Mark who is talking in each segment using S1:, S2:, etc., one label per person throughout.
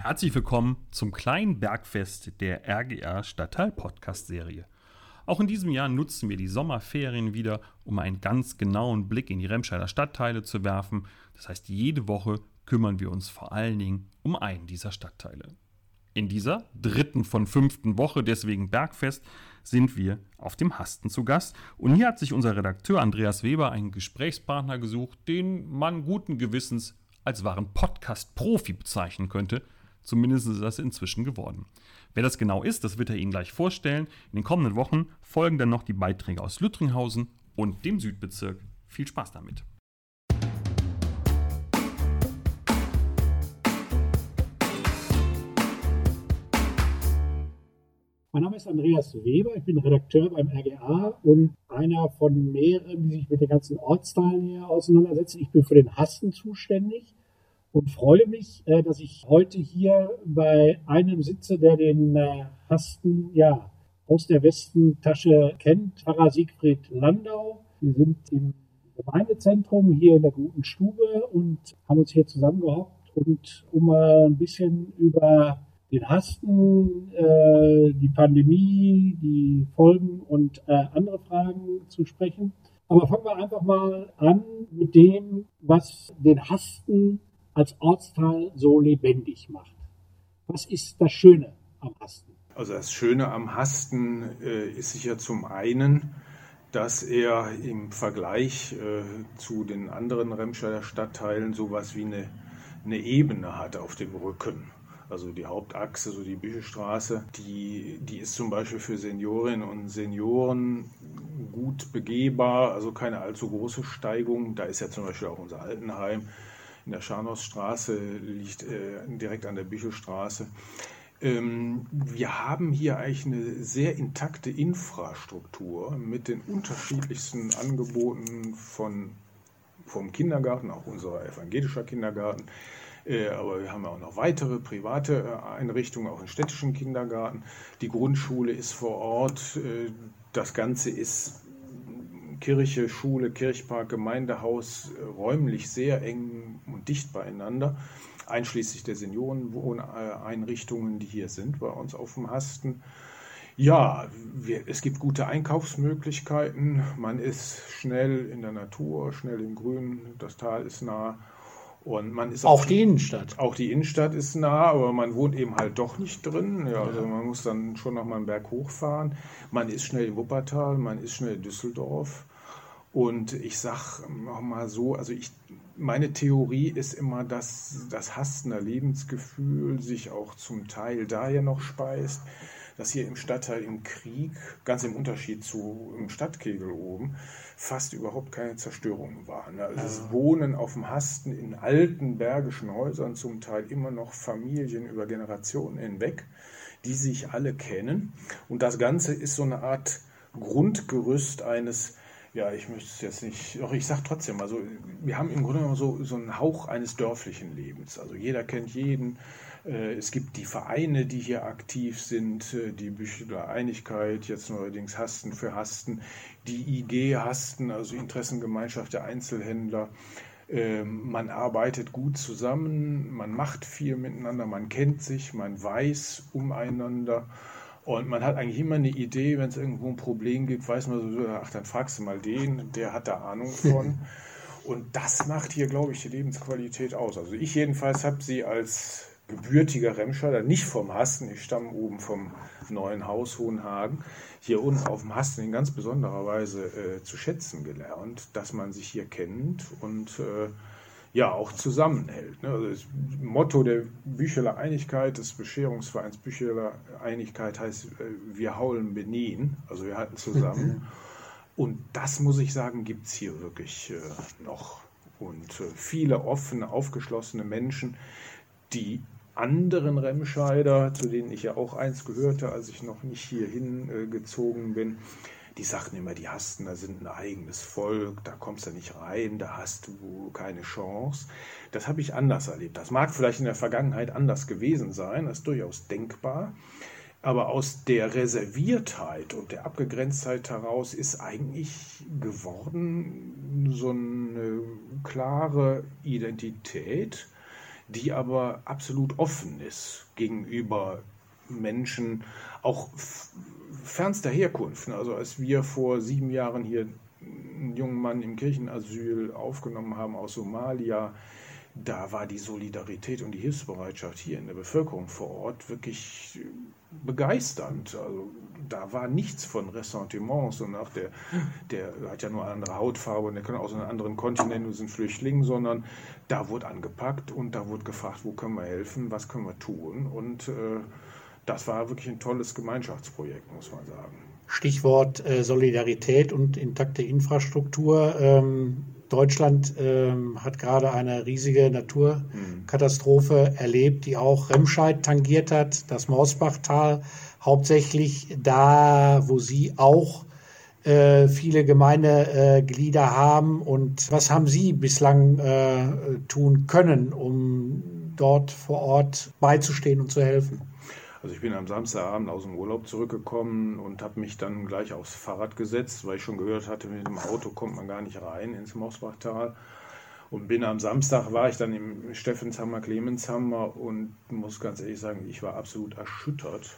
S1: Herzlich willkommen zum kleinen Bergfest der RGR Stadtteil Podcast Serie. Auch in diesem Jahr nutzen wir die Sommerferien wieder, um einen ganz genauen Blick in die Remscheider Stadtteile zu werfen. Das heißt, jede Woche kümmern wir uns vor allen Dingen um einen dieser Stadtteile. In dieser dritten von fünften Woche, deswegen Bergfest, sind wir auf dem Hasten zu Gast. Und hier hat sich unser Redakteur Andreas Weber einen Gesprächspartner gesucht, den man guten Gewissens als wahren Podcast-Profi bezeichnen könnte – Zumindest ist das inzwischen geworden. Wer das genau ist, das wird er Ihnen gleich vorstellen. In den kommenden Wochen folgen dann noch die Beiträge aus Lüttringhausen und dem Südbezirk. Viel Spaß damit.
S2: Mein Name ist Andreas Weber, ich bin Redakteur beim RGA und einer von mehreren, die sich mit den ganzen Ortsteilen hier auseinandersetzen. Ich bin für den Hasten zuständig und freue mich, äh, dass ich heute hier bei einem sitze, der den äh, Hasten ja aus der Westentasche kennt, Pfarrer Siegfried Landau. Wir sind im Gemeindezentrum hier in der guten Stube und haben uns hier zusammengehockt und um mal ein bisschen über den Hasten, äh, die Pandemie, die Folgen und äh, andere Fragen zu sprechen. Aber fangen wir einfach mal an mit dem, was den Hasten als Ortsteil so lebendig macht. Was ist das Schöne am Hasten?
S3: Also das Schöne am Hasten äh, ist sicher zum einen, dass er im Vergleich äh, zu den anderen Remscheider Stadtteilen sowas wie eine, eine Ebene hat auf dem Rücken. Also die Hauptachse, so die Büchestraße, die, die ist zum Beispiel für Seniorinnen und Senioren gut begehbar, also keine allzu große Steigung. Da ist ja zum Beispiel auch unser Altenheim in der Scharnhorststraße, liegt äh, direkt an der Büchelstraße. Ähm, wir haben hier eigentlich eine sehr intakte Infrastruktur mit den unterschiedlichsten Angeboten von, vom Kindergarten, auch unser evangelischer Kindergarten, äh, aber wir haben auch noch weitere private äh, Einrichtungen, auch einen städtischen Kindergarten. Die Grundschule ist vor Ort. Äh, das Ganze ist Kirche, Schule, Kirchpark, Gemeindehaus äh, räumlich sehr eng und dicht beieinander, einschließlich der Seniorenwohneinrichtungen, die hier sind bei uns auf dem Hasten. Ja, wir, es gibt gute Einkaufsmöglichkeiten. Man ist schnell in der Natur, schnell im Grün. Das Tal ist nah. Und man ist
S2: auch, auch die Innenstadt.
S3: Auch die Innenstadt ist nah, aber man wohnt eben halt doch nicht drin. Ja, also man muss dann schon noch mal einen Berg hochfahren. Man ist schnell in Wuppertal, man ist schnell in Düsseldorf. Und ich sage mal so, also ich, meine Theorie ist immer, dass das Hastener Lebensgefühl sich auch zum Teil daher noch speist, dass hier im Stadtteil im Krieg, ganz im Unterschied zu im Stadtkegel oben, fast überhaupt keine Zerstörungen waren. Also es wohnen auf dem Hasten in alten bergischen Häusern zum Teil immer noch Familien über Generationen hinweg, die sich alle kennen. Und das Ganze ist so eine Art Grundgerüst eines ja, ich möchte es jetzt nicht, doch ich sage trotzdem, also wir haben im Grunde genommen so, so einen Hauch eines dörflichen Lebens. Also jeder kennt jeden. Äh, es gibt die Vereine, die hier aktiv sind, äh, die Bücheler Einigkeit, jetzt neuerdings Hasten für Hasten, die IG Hasten, also Interessengemeinschaft der Einzelhändler. Ähm, man arbeitet gut zusammen, man macht viel miteinander, man kennt sich, man weiß umeinander. Und man hat eigentlich immer eine Idee, wenn es irgendwo ein Problem gibt, weiß man so, ach, dann fragst du mal den, der hat da Ahnung von. Und das macht hier, glaube ich, die Lebensqualität aus. Also ich jedenfalls habe sie als gebürtiger Remscheider, nicht vom Hasten, ich stamme oben vom neuen Haus Hohenhagen, hier unten auf dem Hasten in ganz besonderer Weise äh, zu schätzen gelernt, dass man sich hier kennt und äh, ja auch zusammenhält. Ne? Also das Motto der Bücheler Einigkeit, des Bescherungsvereins Bücheler Einigkeit heißt, äh, wir haulen Benin, also wir halten zusammen. Und das muss ich sagen, gibt es hier wirklich äh, noch. Und äh, viele offene, aufgeschlossene Menschen, die anderen Remscheider, zu denen ich ja auch eins gehörte, als ich noch nicht hierhin äh, gezogen bin, die sagten immer, die Hastener sind ein eigenes Volk, da kommst du nicht rein, da hast du keine Chance. Das habe ich anders erlebt. Das mag vielleicht in der Vergangenheit anders gewesen sein, das ist durchaus denkbar. Aber aus der Reserviertheit und der Abgegrenztheit heraus ist eigentlich geworden so eine klare Identität, die aber absolut offen ist gegenüber Menschen, auch fernster Herkunft. Also als wir vor sieben Jahren hier einen jungen Mann im Kirchenasyl aufgenommen haben aus Somalia, da war die Solidarität und die Hilfsbereitschaft hier in der Bevölkerung vor Ort wirklich begeisternd. Also da war nichts von Ressentiments und auch der, der hat ja nur eine andere Hautfarbe und der kann aus einem anderen Kontinent und sind Flüchtling, sondern da wurde angepackt und da wurde gefragt, wo können wir helfen, was können wir tun und äh, das war wirklich ein tolles Gemeinschaftsprojekt, muss man sagen.
S2: Stichwort äh, Solidarität und intakte Infrastruktur. Ähm, Deutschland ähm, hat gerade eine riesige Naturkatastrophe erlebt, die auch Remscheid tangiert hat, das Mausbachtal, hauptsächlich da, wo Sie auch äh, viele Gemeindeglieder haben. Und was haben Sie bislang äh, tun können, um dort vor Ort beizustehen und zu helfen?
S3: Also ich bin am Samstagabend aus dem Urlaub zurückgekommen und habe mich dann gleich aufs Fahrrad gesetzt, weil ich schon gehört hatte, mit dem Auto kommt man gar nicht rein ins Mosbachtal. Und bin am Samstag, war ich dann im Steffenshammer, Clemenshammer und muss ganz ehrlich sagen, ich war absolut erschüttert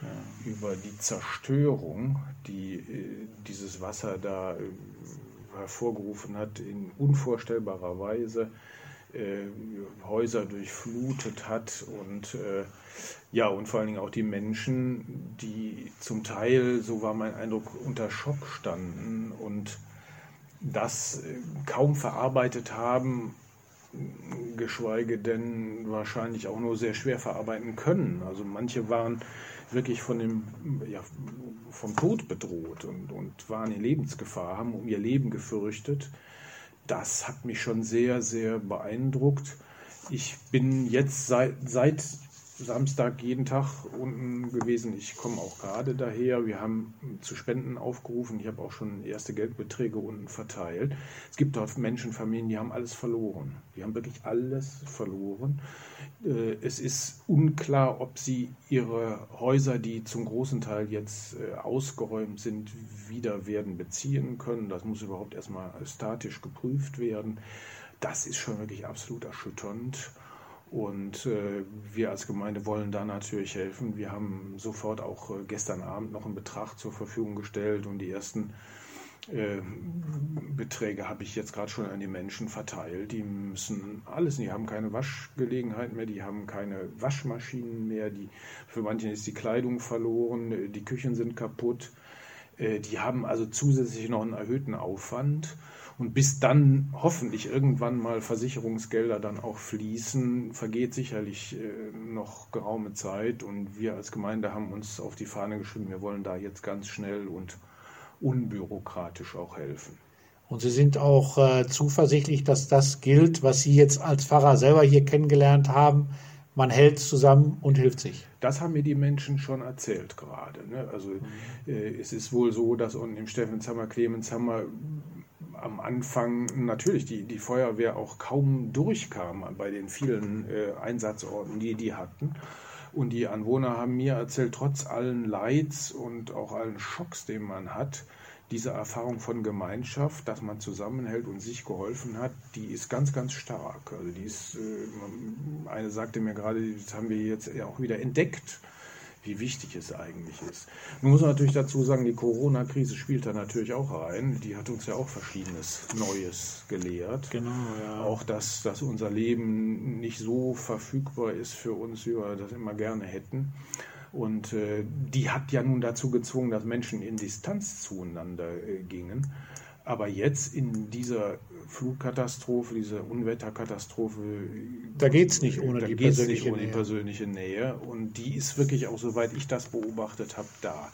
S3: ja. über die Zerstörung, die äh, dieses Wasser da äh, hervorgerufen hat, in unvorstellbarer Weise. Äh, Häuser durchflutet hat und äh, ja, und vor allen Dingen auch die Menschen, die zum Teil, so war mein Eindruck, unter Schock standen und das äh, kaum verarbeitet haben, geschweige denn wahrscheinlich auch nur sehr schwer verarbeiten können. Also manche waren wirklich von dem, ja, vom Tod bedroht und, und waren in Lebensgefahr, haben um ihr Leben gefürchtet das hat mich schon sehr, sehr beeindruckt. Ich bin jetzt seit, seit Samstag jeden Tag unten gewesen. Ich komme auch gerade daher. Wir haben zu Spenden aufgerufen. Ich habe auch schon erste Geldbeträge unten verteilt. Es gibt dort Menschen, Familien, die haben alles verloren. Die haben wirklich alles verloren. Äh, es ist unklar, ob sie ihre Häuser, die zum großen Teil jetzt äh, ausgeräumt sind, wieder werden beziehen können. Das muss überhaupt erstmal statisch geprüft werden. Das ist schon wirklich absolut erschütternd. Und äh, wir als Gemeinde wollen da natürlich helfen. Wir haben sofort auch äh, gestern Abend noch einen Betrag zur Verfügung gestellt und die ersten äh, Beträge habe ich jetzt gerade schon an die Menschen verteilt. Die müssen alles, die haben keine Waschgelegenheit mehr, die haben keine Waschmaschinen mehr, die, für manche ist die Kleidung verloren, die Küchen sind kaputt. Äh, die haben also zusätzlich noch einen erhöhten Aufwand. Und bis dann hoffentlich irgendwann mal Versicherungsgelder dann auch fließen, vergeht sicherlich äh, noch geraume Zeit. Und wir als Gemeinde haben uns auf die Fahne geschrieben, wir wollen da jetzt ganz schnell und unbürokratisch auch helfen.
S2: Und Sie sind auch äh, zuversichtlich, dass das gilt, was Sie jetzt als Pfarrer selber hier kennengelernt haben. Man hält zusammen und hilft sich.
S3: Das haben mir die Menschen schon erzählt gerade. Ne? Also mhm. äh, es ist wohl so, dass unten im Steffenshammer, Clemenshammer am Anfang natürlich die, die Feuerwehr auch kaum durchkam bei den vielen äh, Einsatzorten, die die hatten. Und die Anwohner haben mir erzählt, trotz allen Leids und auch allen Schocks, den man hat, diese Erfahrung von Gemeinschaft, dass man zusammenhält und sich geholfen hat, die ist ganz, ganz stark. Also die ist, äh, eine sagte mir gerade, das haben wir jetzt auch wieder entdeckt wie wichtig es eigentlich ist. Nun muss man natürlich dazu sagen, die Corona-Krise spielt da natürlich auch rein. Die hat uns ja auch verschiedenes Neues gelehrt.
S2: Genau, ja.
S3: Auch, dass, dass unser Leben nicht so verfügbar ist für uns, wie wir das immer gerne hätten. Und äh, die hat ja nun dazu gezwungen, dass Menschen in Distanz zueinander äh, gingen. Aber jetzt in dieser Flugkatastrophe, diese Unwetterkatastrophe.
S2: Da geht es nicht ohne,
S3: die, persönliche nicht ohne die persönliche Nähe. Und die ist wirklich auch, soweit ich das beobachtet habe, da.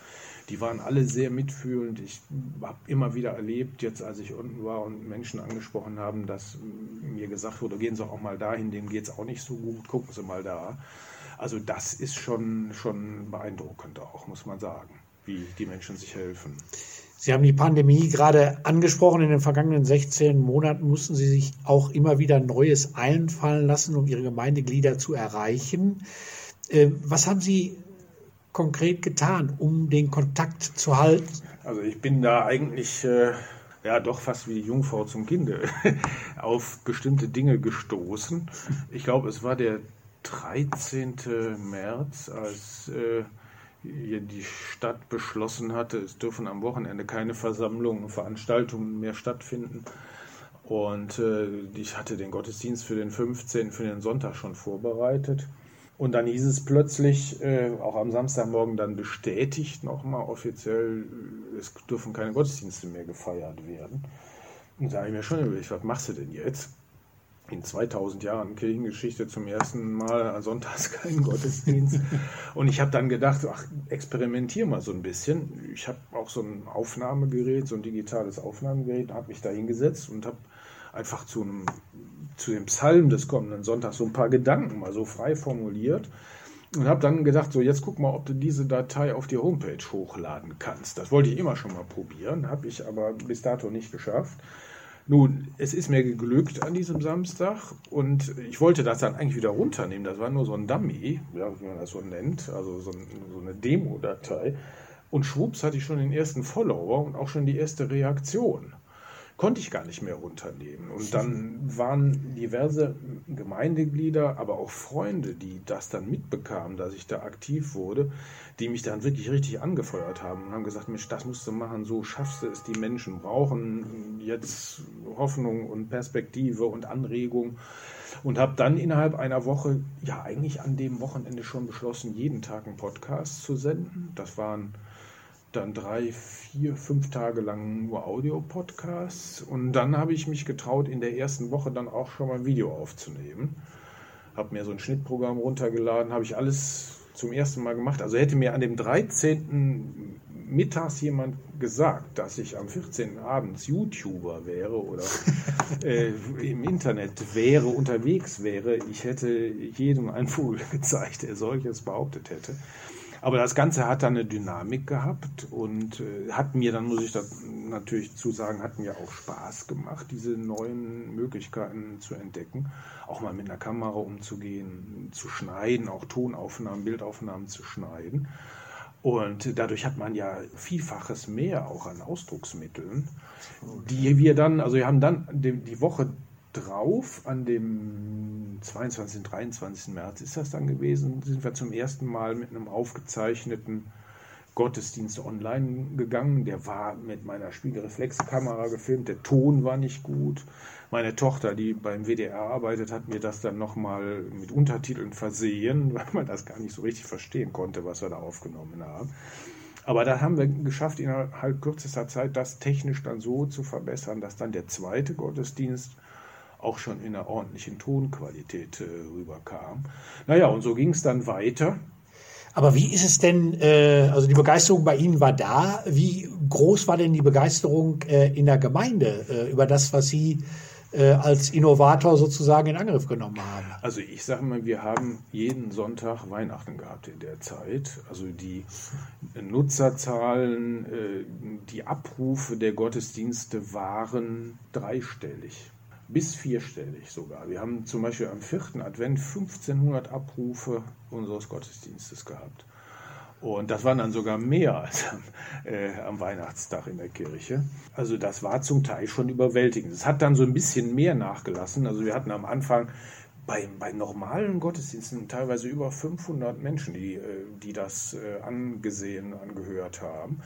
S3: Die waren alle sehr mitfühlend. Ich habe immer wieder erlebt, jetzt als ich unten war und Menschen angesprochen haben, dass mir gesagt wurde, gehen Sie auch mal dahin, denen geht es auch nicht so gut, gucken Sie mal da. Also das ist schon, schon beeindruckend auch, muss man sagen, wie die Menschen sich helfen.
S2: Sie haben die Pandemie gerade angesprochen. In den vergangenen 16 Monaten mussten Sie sich auch immer wieder Neues einfallen lassen, um Ihre Gemeindeglieder zu erreichen. Äh, was haben Sie konkret getan, um den Kontakt zu halten?
S3: Also ich bin da eigentlich äh, ja doch fast wie die Jungfrau zum Kinde auf bestimmte Dinge gestoßen. Ich glaube, es war der 13. März, als äh, die Stadt beschlossen hatte, es dürfen am Wochenende keine Versammlungen, Veranstaltungen mehr stattfinden. Und äh, ich hatte den Gottesdienst für den 15., für den Sonntag schon vorbereitet. Und dann hieß es plötzlich, äh, auch am Samstagmorgen dann bestätigt nochmal offiziell, es dürfen keine Gottesdienste mehr gefeiert werden. Und da habe ich mir schon überlegt, was machst du denn jetzt? In 2000 Jahren Kirchengeschichte zum ersten Mal Sonntags keinen Gottesdienst. Und ich habe dann gedacht, ach, experimentier mal so ein bisschen. Ich habe auch so ein Aufnahmegerät, so ein digitales Aufnahmegerät, habe mich da hingesetzt und habe einfach zu einem zu dem Psalm des kommenden Sonntags so ein paar Gedanken mal so frei formuliert und habe dann gedacht, so jetzt guck mal, ob du diese Datei auf die Homepage hochladen kannst. Das wollte ich immer schon mal probieren, habe ich aber bis dato nicht geschafft. Nun, es ist mir geglückt an diesem Samstag und ich wollte das dann eigentlich wieder runternehmen. Das war nur so ein Dummy, wie man das so nennt, also so, eine Demo-Datei. Und schwupps hatte ich schon den ersten Follower und auch schon die erste Reaktion konnte ich gar nicht mehr runternehmen. Und dann waren diverse Gemeindeglieder, aber auch Freunde, die das dann mitbekamen, dass ich da aktiv wurde, die mich dann wirklich richtig angefeuert haben und haben gesagt, Mensch, das musst du machen, so schaffst du es, die Menschen brauchen jetzt Hoffnung und Perspektive und Anregung. Und habe dann innerhalb einer Woche, ja eigentlich an dem Wochenende schon beschlossen, jeden Tag einen Podcast zu senden. Das waren dann drei, vier, fünf Tage lang nur Audio-Podcasts. Und dann habe ich mich getraut, in der ersten Woche dann auch schon mal ein Video aufzunehmen. Habe mir so ein Schnittprogramm runtergeladen, habe ich alles zum ersten Mal gemacht. Also hätte mir an dem 13. mittags jemand gesagt, dass ich am 14. abends YouTuber wäre oder äh, im Internet wäre, unterwegs wäre, ich hätte jedem einen Vogel gezeigt, der solches behauptet hätte. Aber das Ganze hat dann eine Dynamik gehabt und äh, hat mir, dann muss ich das natürlich zu sagen, hat mir auch Spaß gemacht, diese neuen Möglichkeiten zu entdecken. Auch mal mit einer Kamera umzugehen, zu schneiden, auch Tonaufnahmen, Bildaufnahmen zu schneiden. Und dadurch hat man ja Vielfaches mehr auch an Ausdrucksmitteln, die wir dann, also wir haben dann die Woche drauf, an dem 22. 23. März ist das dann gewesen, sind wir zum ersten Mal mit einem aufgezeichneten Gottesdienst online gegangen. Der war mit meiner Spiegelreflexkamera gefilmt, der Ton war nicht gut. Meine Tochter, die beim WDR arbeitet, hat mir das dann nochmal mit Untertiteln versehen, weil man das gar nicht so richtig verstehen konnte, was wir da aufgenommen haben. Aber da haben wir geschafft, innerhalb kürzester Zeit das technisch dann so zu verbessern, dass dann der zweite Gottesdienst auch schon in einer ordentlichen Tonqualität äh, rüberkam. Naja, und so ging es dann weiter.
S2: Aber wie ist es denn, äh, also die Begeisterung bei Ihnen war da. Wie groß war denn die Begeisterung äh, in der Gemeinde äh, über das, was Sie äh, als Innovator sozusagen in Angriff genommen haben?
S3: Also ich sage mal, wir haben jeden Sonntag Weihnachten gehabt in der Zeit. Also die Nutzerzahlen, äh, die Abrufe der Gottesdienste waren dreistellig bis vierstellig sogar. Wir haben zum Beispiel am vierten Advent 1500 Abrufe unseres Gottesdienstes gehabt. Und das waren dann sogar mehr als am, äh, am, Weihnachtstag in der Kirche. Also das war zum Teil schon überwältigend. Es hat dann so ein bisschen mehr nachgelassen. Also wir hatten am Anfang bei, bei normalen Gottesdiensten teilweise über 500 Menschen, die, äh, die das äh, angesehen, angehört haben.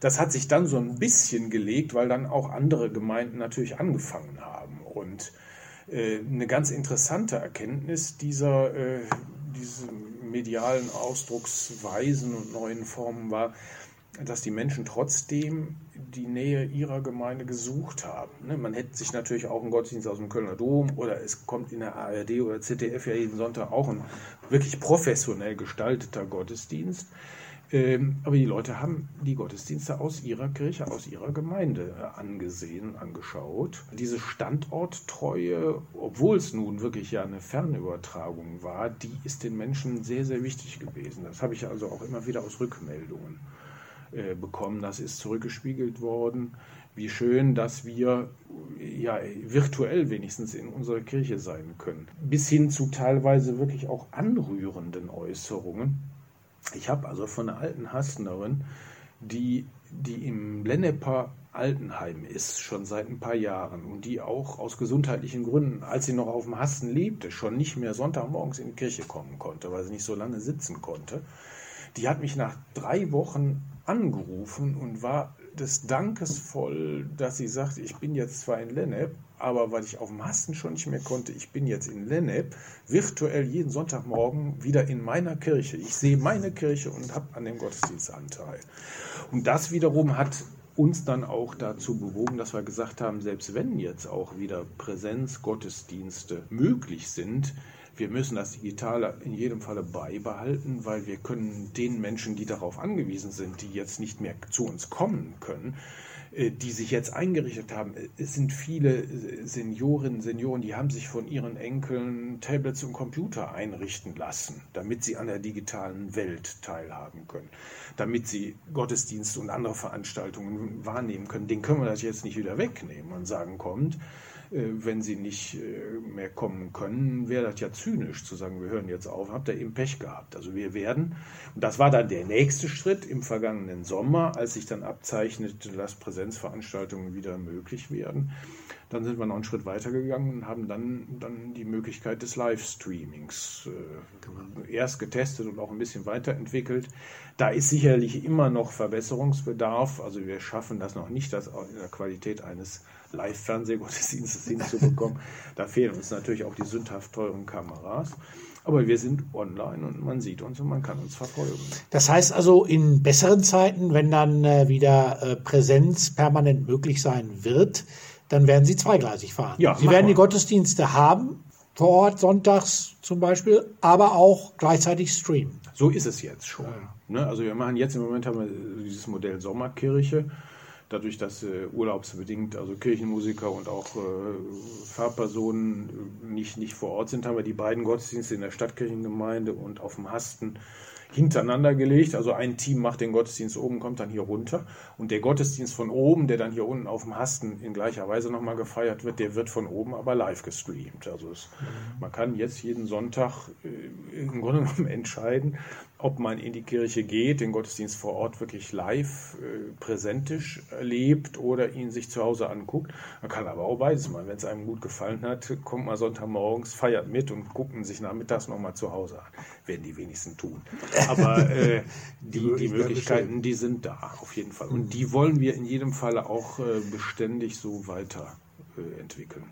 S3: Das hat sich dann so ein bisschen gelegt, weil dann auch andere Gemeinden natürlich angefangen haben. Und äh, eine ganz interessante Erkenntnis dieser, äh, diese medialen Ausdrucksweisen und neuen Formen war, dass die Menschen trotzdem die Nähe ihrer Gemeinde gesucht haben. Ne? Man hätte sich natürlich auch einen Gottesdienst aus dem Kölner Dom oder es kommt in der ARD oder ZDF ja jeden Sonntag auch ein wirklich professionell gestalteter Gottesdienst. Ähm, aber die Leute haben die Gottesdienste aus ihrer Kirche, aus ihrer Gemeinde äh, angesehen, angeschaut. Diese Standorttreue, obwohl es nun wirklich ja eine Fernübertragung war, die ist den Menschen sehr, sehr wichtig gewesen. Das habe ich also auch immer wieder aus Rückmeldungen äh, bekommen. Das ist zurückgespiegelt worden. Wie schön, dass wir ja virtuell wenigstens in unserer Kirche sein können. Bis hin zu teilweise wirklich auch anrührenden Äußerungen ich habe also von einer alten Hasnerin, die die im Lenneper Altenheim ist, schon seit ein paar Jahren und die auch aus gesundheitlichen Gründen, als sie noch auf dem Hasten lebte, schon nicht mehr Sonntagmorgens in die Kirche kommen konnte, weil sie nicht so lange sitzen konnte, die hat mich nach drei Wochen angerufen und war des Dankes voll, dass sie sagt, ich bin jetzt zwar in Lennep, aber weil ich auf dem Hasten schon nicht mehr konnte, ich bin jetzt in Lennep, virtuell jeden Sonntagmorgen wieder in meiner Kirche. Ich sehe meine Kirche und habe an dem Gottesdienst Anteil. Und das wiederum hat uns dann auch dazu bewogen, dass wir gesagt haben, selbst wenn jetzt auch wieder Präsenzgottesdienste möglich sind, wir müssen das Digitale in jedem Falle beibehalten, weil wir können den Menschen, die darauf angewiesen sind, die jetzt nicht mehr zu uns kommen können, die sich jetzt eingerichtet haben. Es sind viele Seniorinnen, Senioren, die haben sich von ihren Enkeln Tablets und Computer einrichten lassen, damit sie an der digitalen Welt teilhaben können, damit sie Gottesdienste und andere Veranstaltungen wahrnehmen können. Den können wir das jetzt nicht wieder wegnehmen und sagen, kommt, äh, wenn sie nicht äh, mehr kommen können, wäre das ja zynisch zu sagen, wir hören jetzt auf, habt ihr eben Pech gehabt. Also wir werden, und das war dann der nächste Schritt im vergangenen Sommer, als sich dann abzeichnete, dass Präsenzveranstaltungen wieder möglich werden. Dann sind wir noch einen Schritt weiter gegangen und haben dann, dann die Möglichkeit des Livestreamings äh, erst getestet und auch ein bisschen weiterentwickelt. Da ist sicherlich immer noch Verbesserungsbedarf. Also wir schaffen das noch nicht, das in der Qualität eines Live-Fernsehgottesdienstes hinzubekommen. Da fehlen uns natürlich auch die sündhaft teuren Kameras. Aber wir sind online und man sieht uns und man kann uns verfolgen.
S2: Das heißt also, in besseren Zeiten, wenn dann äh, wieder äh, Präsenz permanent möglich sein wird, dann werden Sie zweigleisig fahren. Ja, Sie werden die Gottesdienste haben, vor Ort, sonntags zum Beispiel, aber auch gleichzeitig streamen.
S3: So ist es jetzt schon. Ja. Ne? Also wir machen jetzt im Moment haben wir dieses Modell Sommerkirche dadurch, dass äh, urlaubsbedingt also Kirchenmusiker und auch äh, Fahrpersonen äh, nicht, nicht vor Ort sind, haben wir die beiden Gottesdienste in der Stadtkirchengemeinde und auf dem Hasten hintereinander gelegt. Also ein Team macht den Gottesdienst oben, kommt dann hier runter. Und der Gottesdienst von oben, der dann hier unten auf dem Hasten in gleicher Weise nochmal gefeiert wird, der wird von oben aber live gestreamt. Also es, man kann jetzt jeden Sonntag äh, im Grunde genommen entscheiden, ob man in die Kirche geht, den Gottesdienst vor Ort wirklich live äh, präsentisch erlebt oder ihn sich zu Hause anguckt. Man kann aber auch beides machen. Wenn es einem gut gefallen hat, kommt man Sonntagmorgens, feiert mit und gucken sich nachmittags nochmal zu Hause an. Werden die wenigsten tun. Aber äh, die, die Möglichkeiten, die sind da auf jeden Fall. Und die wollen wir in jedem Fall auch äh, beständig so weiterentwickeln.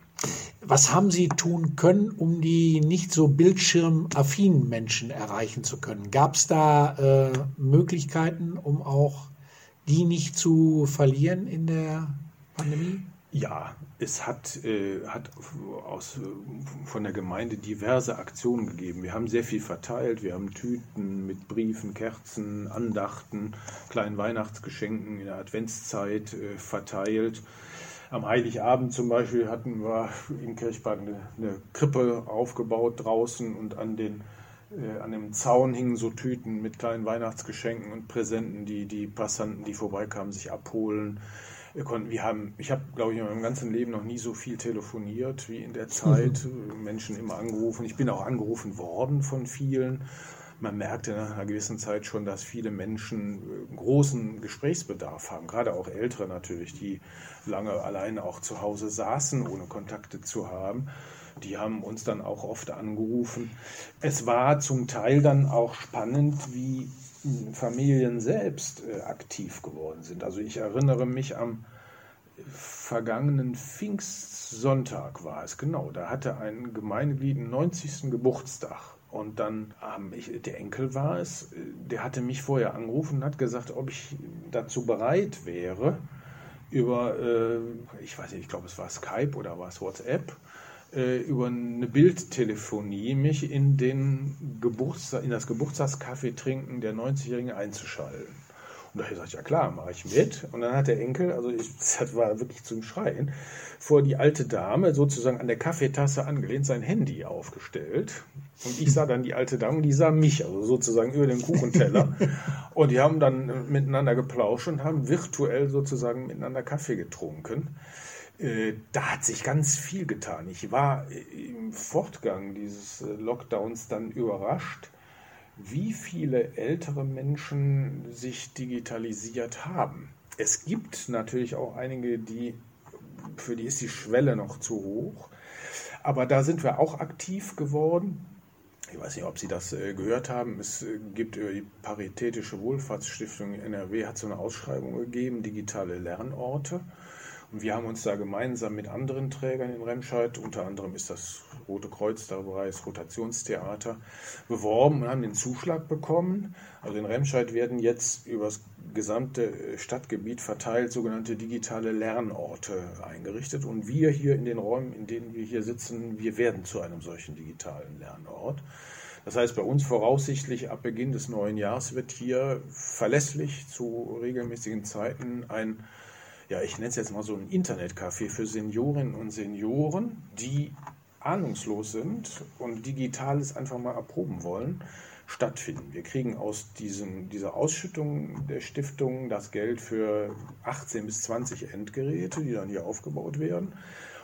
S2: Was haben Sie tun können, um die nicht so bildschirmaffinen Menschen erreichen zu können? Gab es da äh, Möglichkeiten, um auch die nicht zu verlieren in der Pandemie?
S3: Ja, es hat, äh, hat aus, von der Gemeinde diverse Aktionen gegeben. Wir haben sehr viel verteilt. Wir haben Tüten mit Briefen, Kerzen, Andachten, kleinen Weihnachtsgeschenken in der Adventszeit äh, verteilt. Am Heiligabend zum Beispiel hatten wir im Kirchpark eine, eine Krippe aufgebaut draußen und an, den, äh, an dem Zaun hingen so Tüten mit kleinen Weihnachtsgeschenken und Präsenten, die die Passanten, die vorbeikamen, sich abholen. Konnten, wir haben, ich habe, glaube ich, in meinem ganzen Leben noch nie so viel telefoniert wie in der Zeit. Mhm. Menschen immer angerufen. Ich bin auch angerufen worden von vielen man merkte nach einer gewissen Zeit schon, dass viele Menschen äh, großen Gesprächsbedarf haben, gerade auch Ältere natürlich, die lange alleine auch zu Hause saßen, ohne Kontakte zu haben. Die haben uns dann auch oft angerufen. Es war zum Teil dann auch spannend, wie Familien selbst äh, aktiv geworden sind. Also ich erinnere mich am vergangenen Pfingstsonntag war es, genau. Da hatte ein Gemeindeglied einen 90. Geburtstag. Und dann, ähm, ich, der Enkel war es, der hatte mich vorher angerufen und hat gesagt, ob ich dazu bereit wäre, über, äh, ich weiß nicht, ich glaube, es war Skype oder war es WhatsApp, äh, über eine Bildtelefonie mich in, den Geburtstag, in das Geburtstagskaffee trinken der 90-Jährigen einzuschalten. Und da habe ich gesagt, ja klar, mache ich mit. Und dann hat der Enkel, also ich, das war wirklich zum Schreien, vor die alte Dame sozusagen an der Kaffeetasse angelehnt sein Handy aufgestellt. Und ich sah dann die alte Dame die sah mich, also sozusagen über den Kuchenteller. und die haben dann miteinander geplauscht und haben virtuell sozusagen miteinander Kaffee getrunken. Äh, da hat sich ganz viel getan. Ich war im Fortgang dieses äh, Lockdowns dann überrascht, wie viele ältere Menschen sich digitalisiert haben. Es gibt natürlich auch einige, die, für die ist die Schwelle noch zu hoch. Aber da sind wir auch aktiv geworden. Ich weiß nicht, ob Sie das äh, gehört haben. Es äh, gibt über die Paritätische Wohlfahrtsstiftung NRW hat so eine Ausschreibung gegeben, digitale Lernorte. Und wir haben uns da gemeinsam mit anderen Trägern in Remscheid, unter anderem ist das Rote Kreuz dabei, das Rotationstheater, beworben und haben den Zuschlag bekommen. Also in Remscheid werden jetzt über das gesamte Stadtgebiet verteilt sogenannte digitale Lernorte eingerichtet. Und wir hier in den Räumen, in denen wir hier sitzen, wir werden zu einem solchen digitalen Lernort. Das heißt, bei uns voraussichtlich ab Beginn des neuen Jahres wird hier verlässlich zu regelmäßigen Zeiten ein ja, ich nenne es jetzt mal so ein Internetcafé für Seniorinnen und Senioren, die ahnungslos sind und Digitales einfach mal erproben wollen, stattfinden. Wir kriegen aus diesem, dieser Ausschüttung der Stiftung das Geld für 18 bis 20 Endgeräte, die dann hier aufgebaut werden.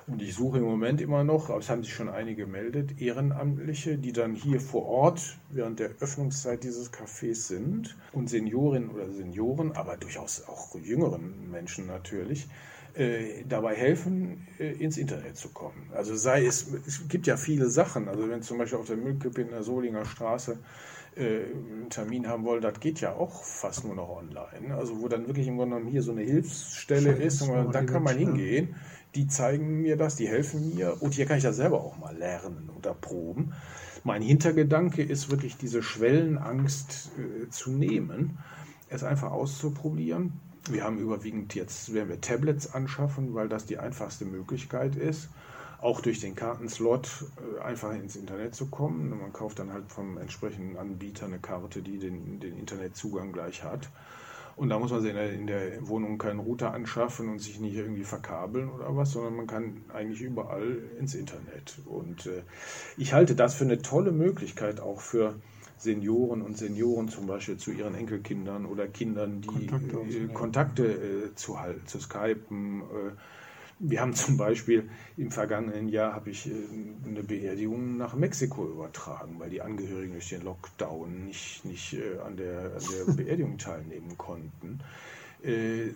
S3: Und ich suche im Moment immer noch, aber es haben sich schon einige gemeldet, Ehrenamtliche, die dann hier vor Ort während der Öffnungszeit dieses Cafés sind und Seniorinnen oder Senioren, aber durchaus auch jüngeren Menschen natürlich, äh, dabei helfen, äh, ins Internet zu kommen. Also sei es, es gibt ja viele Sachen, also wenn zum Beispiel auf der Müllkippe in der Solinger Straße äh, einen Termin haben wollen, das geht ja auch fast nur noch online. Also wo dann wirklich im Grunde genommen hier so eine Hilfsstelle ist, und da kann man hingehen die zeigen mir das, die helfen mir und hier kann ich das selber auch mal lernen oder proben. Mein Hintergedanke ist wirklich diese Schwellenangst äh, zu nehmen, es einfach auszuprobieren. Wir haben überwiegend jetzt, werden wir Tablets anschaffen, weil das die einfachste Möglichkeit ist, auch durch den Kartenslot äh, einfach ins Internet zu kommen. Man kauft dann halt vom entsprechenden Anbieter eine Karte, die den, den Internetzugang gleich hat. Und da muss man sich in der, in der, Wohnung keinen Router anschaffen und sich nicht irgendwie verkabeln oder was, sondern man kann eigentlich überall ins Internet. Und äh, ich halte das für eine tolle Möglichkeit auch für Senioren und Senioren zum Beispiel zu ihren Enkelkindern oder Kindern, die Kontakte, äh, Kontakte äh, zu, zu skypen. Äh, wir haben zum Beispiel im vergangenen Jahr habe ich äh, eine Beerdigung nach Mexiko übertragen, weil die Angehörigen durch den Lockdown nicht, nicht äh, an, der, an der Beerdigung teilnehmen konnten. Äh,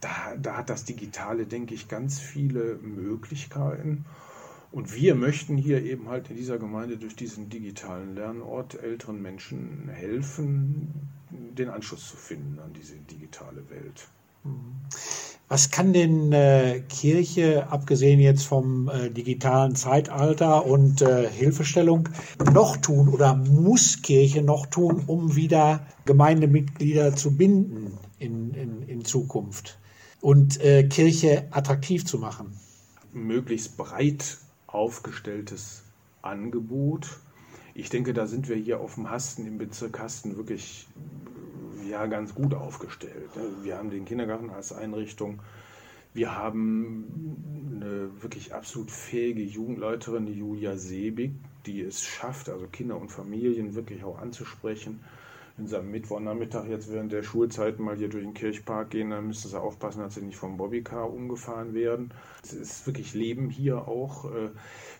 S3: da, da hat das Digitale, denke ich, ganz viele Möglichkeiten. Und wir möchten hier eben halt in dieser Gemeinde durch diesen digitalen Lernort älteren Menschen helfen, den Anschluss zu finden an diese digitale Welt.
S2: Was kann denn äh, Kirche, abgesehen jetzt vom äh, digitalen Zeitalter und äh, Hilfestellung, noch tun oder muss Kirche noch tun, um wieder Gemeindemitglieder zu binden in, in, in Zukunft und äh, Kirche attraktiv zu machen?
S3: Möglichst breit aufgestelltes Angebot. Ich denke, da sind wir hier auf dem Hasten, im Bezirk Hasten, wirklich ja ganz gut aufgestellt. Ne? Wir haben den Kindergarten als Einrichtung. Wir haben eine wirklich absolut fähige Jugendleiterin, die Julia Sebig, die es schafft, also Kinder und Familien wirklich auch anzusprechen. Wenn sie am Mittwochnachmittag jetzt während der Schulzeit mal hier durch den Kirchpark gehen, dann müssen sie aufpassen, dass sie nicht vom Bobbycar umgefahren werden. Es ist wirklich Leben hier auch. Äh,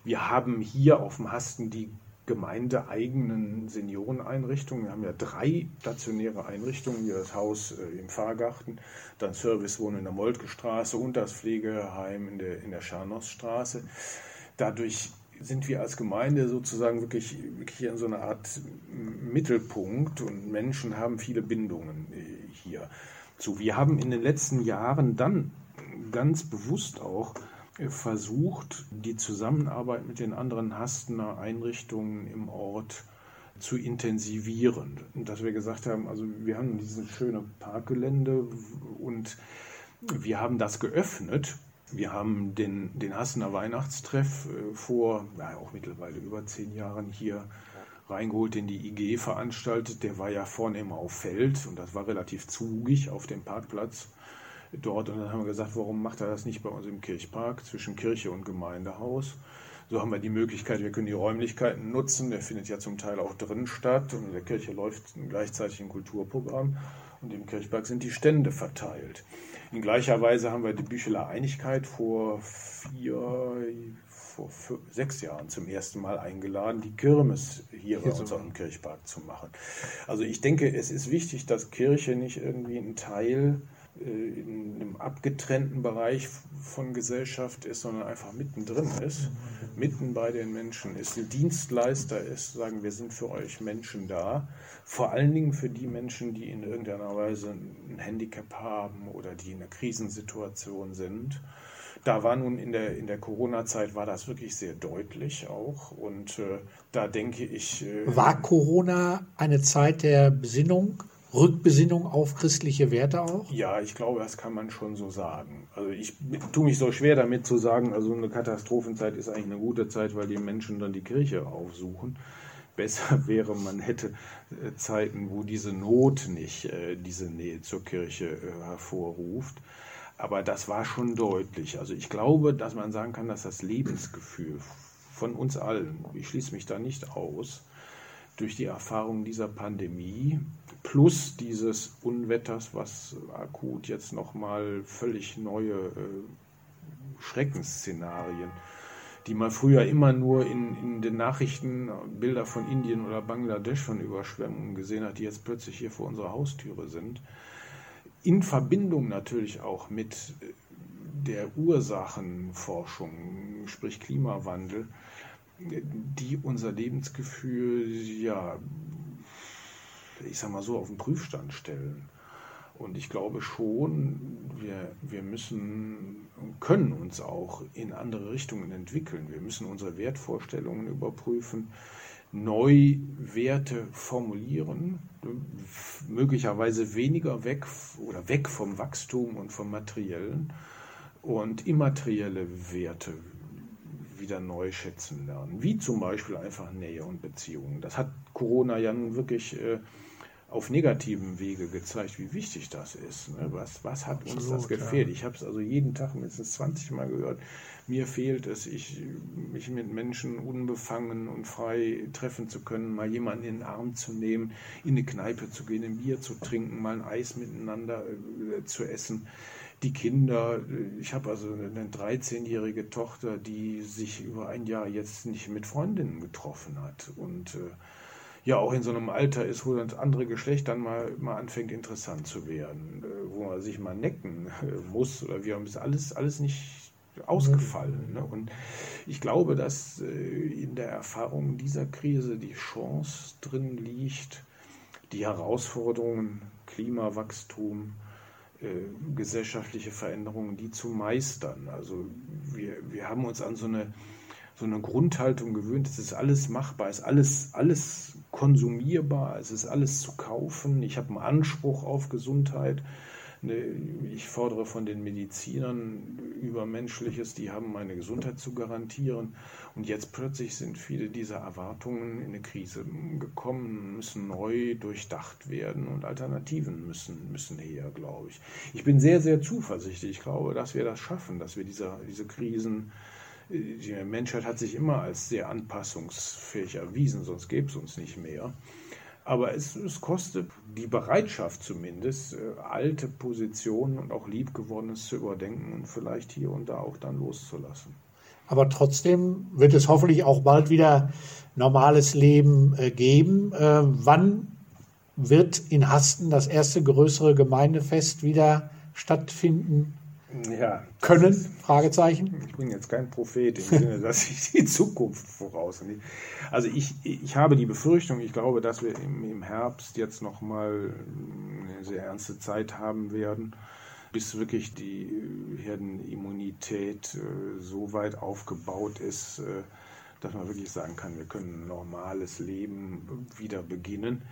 S3: wir haben hier auf dem Hasten die gemeindeeigenen Senioreneinrichtungen. Wir haben ja drei stationäre Einrichtungen, hier das Haus äh, im Fahrgarten, dann Servicewohnen in der Moltke Straße und das Pflegeheim in der, in der Scharnossstraße. Dadurch sind wir als Gemeinde sozusagen wirklich, wirklich in so einer Art Mittelpunkt und Menschen haben viele Bindungen äh, hier zu. Wir haben in den letzten Jahren dann ganz bewusst auch versucht, die Zusammenarbeit mit den anderen Hastener Einrichtungen im Ort zu intensivieren. Dass wir gesagt haben, also wir haben dieses schöne Parkgelände und wir haben das geöffnet. Wir haben den, den Hassener Weihnachtstreff äh, vor, ja, auch mittlerweile über zehn Jahren hier reingeholt, den die IG veranstaltet. Der war ja vornehm auf Feld und das war relativ zugig auf dem Parkplatz dort. Und dann haben wir gesagt, warum macht er das nicht bei uns im Kirchpark zwischen Kirche und Gemeindehaus? So haben wir die Möglichkeit, wir können die Räumlichkeiten nutzen. Der findet ja zum Teil auch drin statt. Und in der Kirche läuft gleichzeitig ein Kulturprogramm. Und im Kirchpark sind die Stände verteilt. In gleicher Weise haben wir die Bücheler Einigkeit vor vier, vor sechs Jahren zum ersten Mal eingeladen, die Kirmes hier bei unserem Kirchpark zu machen. Also ich denke, es ist wichtig, dass Kirche nicht irgendwie ein Teil in einem abgetrennten Bereich von Gesellschaft ist, sondern einfach mittendrin ist, mitten bei den Menschen ist, ein Dienstleister ist, sagen wir sind für euch Menschen da, vor allen Dingen für die Menschen, die in irgendeiner Weise ein Handicap haben oder die in einer Krisensituation sind. Da war nun in der, in der Corona-Zeit war das wirklich sehr deutlich auch. Und äh, da denke ich.
S2: Äh, war Corona eine Zeit der Besinnung? Rückbesinnung auf christliche Werte auch?
S3: Ja, ich glaube, das kann man schon so sagen. Also ich tue mich so schwer damit zu sagen, also eine Katastrophenzeit ist eigentlich eine gute Zeit, weil die Menschen dann die Kirche aufsuchen. Besser wäre, man hätte äh, Zeiten, wo diese Not nicht äh, diese Nähe zur Kirche äh, hervorruft. Aber das war schon deutlich. Also ich glaube, dass man sagen kann, dass das Lebensgefühl von uns allen, ich schließe mich da nicht aus, durch die Erfahrung dieser Pandemie plus dieses Unwetters, was akut jetzt nochmal völlig neue äh, Schreckensszenarien, die man früher immer nur in, in den Nachrichten Bilder von Indien oder Bangladesch von Überschwemmungen gesehen hat, die jetzt plötzlich hier vor unserer Haustüre sind. In Verbindung natürlich auch mit der Ursachenforschung, sprich Klimawandel, die unser Lebensgefühl, ja, ich sag mal so, auf den Prüfstand stellen. Und ich glaube schon, wir, wir müssen können uns auch in andere Richtungen entwickeln. Wir müssen unsere Wertvorstellungen überprüfen, neu Werte formulieren, möglicherweise weniger weg oder weg vom Wachstum und vom Materiellen und immaterielle Werte wieder neu schätzen lernen, wie zum Beispiel einfach Nähe und Beziehungen. Das hat Corona ja nun wirklich äh, auf negativem Wege gezeigt, wie wichtig das ist. Ne? Was, was hat uns Absolut, das gefehlt? Ja. Ich habe es also jeden Tag mindestens 20 Mal gehört. Mir fehlt es, ich, mich mit Menschen unbefangen und frei treffen zu können, mal jemanden in den Arm zu nehmen, in eine Kneipe zu gehen, ein Bier zu trinken, mal ein Eis miteinander äh, zu essen die Kinder, ich habe also eine 13-jährige Tochter, die sich über ein Jahr jetzt nicht mit Freundinnen getroffen hat und äh, ja auch in so einem Alter ist, wo das andere Geschlecht dann mal, mal anfängt interessant zu werden, äh, wo man sich mal necken äh, muss oder wie ist alles, alles nicht ausgefallen. Ne? Und ich glaube, dass in der Erfahrung dieser Krise die Chance drin liegt, die Herausforderungen, Klimawachstum, äh, gesellschaftliche Veränderungen, die zu meistern. Also wir, wir haben uns an so eine, so eine Grundhaltung gewöhnt, es ist alles machbar, es ist alles, alles konsumierbar, es ist alles zu kaufen, ich habe einen Anspruch auf Gesundheit ich fordere von den Medizinern Übermenschliches, die haben meine Gesundheit zu garantieren. Und jetzt plötzlich sind viele dieser Erwartungen in eine Krise gekommen, müssen neu durchdacht werden und Alternativen müssen, müssen her, glaube ich. Ich bin sehr, sehr zuversichtlich. Ich glaube, dass wir das schaffen, dass wir diese, diese Krisen die Menschheit hat sich immer als sehr anpassungsfähig erwiesen, sonst gäbe es uns nicht mehr. Aber es, es kostet die Bereitschaft zumindest, äh, alte Positionen und auch Liebgewordenes zu überdenken und vielleicht hier und da auch dann loszulassen.
S2: Aber trotzdem wird es hoffentlich auch bald wieder normales Leben äh, geben. Äh, wann wird in Hasten das erste größere Gemeindefest wieder stattfinden?
S3: Ja,
S2: können? Fragezeichen.
S3: Ich bin jetzt kein Prophet im Sinne, dass ich die Zukunft vorausnehme. Also ich, ich habe die Befürchtung, ich glaube, dass wir im, im Herbst jetzt nochmal eine sehr ernste Zeit haben werden, bis wirklich die Herdenimmunität äh, so weit aufgebaut ist, äh, dass man wirklich sagen kann, wir können ein normales Leben wieder beginnen.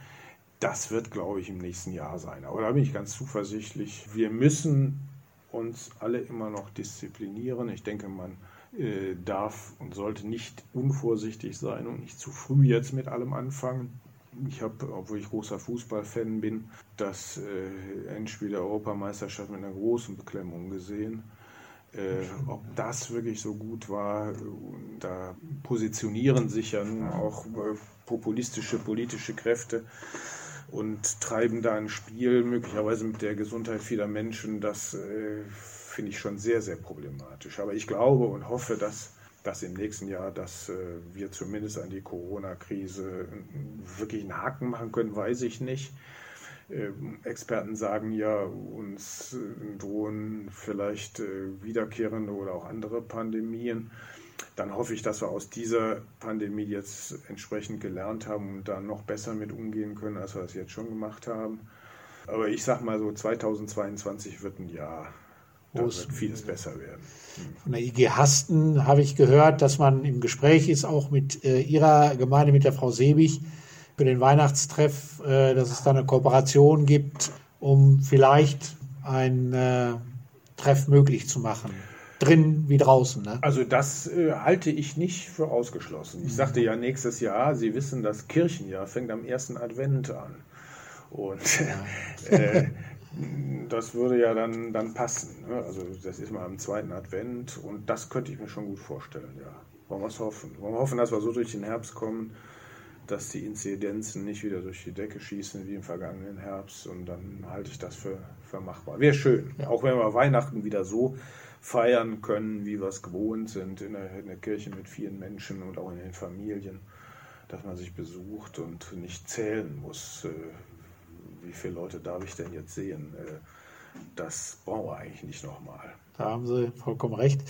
S3: Das wird, glaube ich, im nächsten Jahr sein. Aber da bin ich ganz zuversichtlich. Wir müssen uns alle immer noch disziplinieren. Ich denke, man äh, darf und sollte nicht unvorsichtig sein und nicht zu früh jetzt mit allem anfangen. Ich habe, obwohl ich großer Fußballfan bin, das äh, Endspiel der Europameisterschaft mit einer großen Beklemmung gesehen. Äh, ob das wirklich so gut war, da positionieren sich ja auch äh, populistische politische Kräfte und treiben da ein Spiel, möglicherweise mit der Gesundheit vieler Menschen. Das äh, finde ich schon sehr, sehr problematisch. Aber ich glaube und hoffe, dass, dass im nächsten Jahr, dass äh, wir zumindest an die Corona-Krise wirklich einen Haken machen können, weiß ich nicht. ähm, Experten sagen ja, uns äh, drohen vielleicht äh, wiederkehrende oder auch andere Pandemien. Dann hoffe ich, dass wir aus dieser Pandemie jetzt entsprechend gelernt haben und da noch besser mit umgehen können, als wir es jetzt schon gemacht haben. Aber ich sage mal so, 2022 wird ein Jahr, da wird vieles besser werden.
S2: Von der IG Hasten habe ich gehört, dass man im Gespräch ist, auch mit äh, Ihrer Gemeinde, mit der Frau Sebig, für den Weihnachtstreff, äh, dass es da eine Kooperation gibt, um vielleicht ein äh, Treff möglich zu machen. Drin wie draußen. Ne?
S3: Also das äh, halte ich nicht für ausgeschlossen. Ich sagte ja nächstes Jahr, Sie wissen, das Kirchenjahr fängt am ersten Advent an. Und äh, das würde ja dann, dann passen. Ne? Also das ist mal am zweiten Advent und das könnte ich mir schon gut vorstellen, ja. Wollen wir es hoffen. Wollen wir hoffen, dass wir so durch den Herbst kommen, dass die Inzidenzen nicht wieder durch die Decke schießen wie im vergangenen Herbst und dann halte ich das für, für machbar. Wäre schön, ja. auch wenn wir Weihnachten wieder so feiern können, wie wir es gewohnt sind, in der, in der Kirche mit vielen Menschen und auch in den Familien, dass man sich besucht und nicht zählen muss, äh, wie viele Leute darf ich denn jetzt sehen. Äh, das brauchen wir eigentlich nicht nochmal.
S2: Da haben Sie vollkommen recht.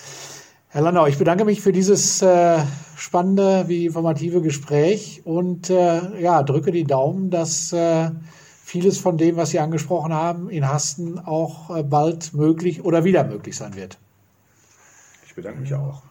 S2: Herr Landau, ich bedanke mich für dieses äh, spannende wie informative Gespräch und äh, ja, drücke die Daumen, dass äh, vieles von dem, was Sie angesprochen haben, in Hasten auch äh, bald möglich oder wieder möglich sein wird.
S3: Ich bedanke mich auch.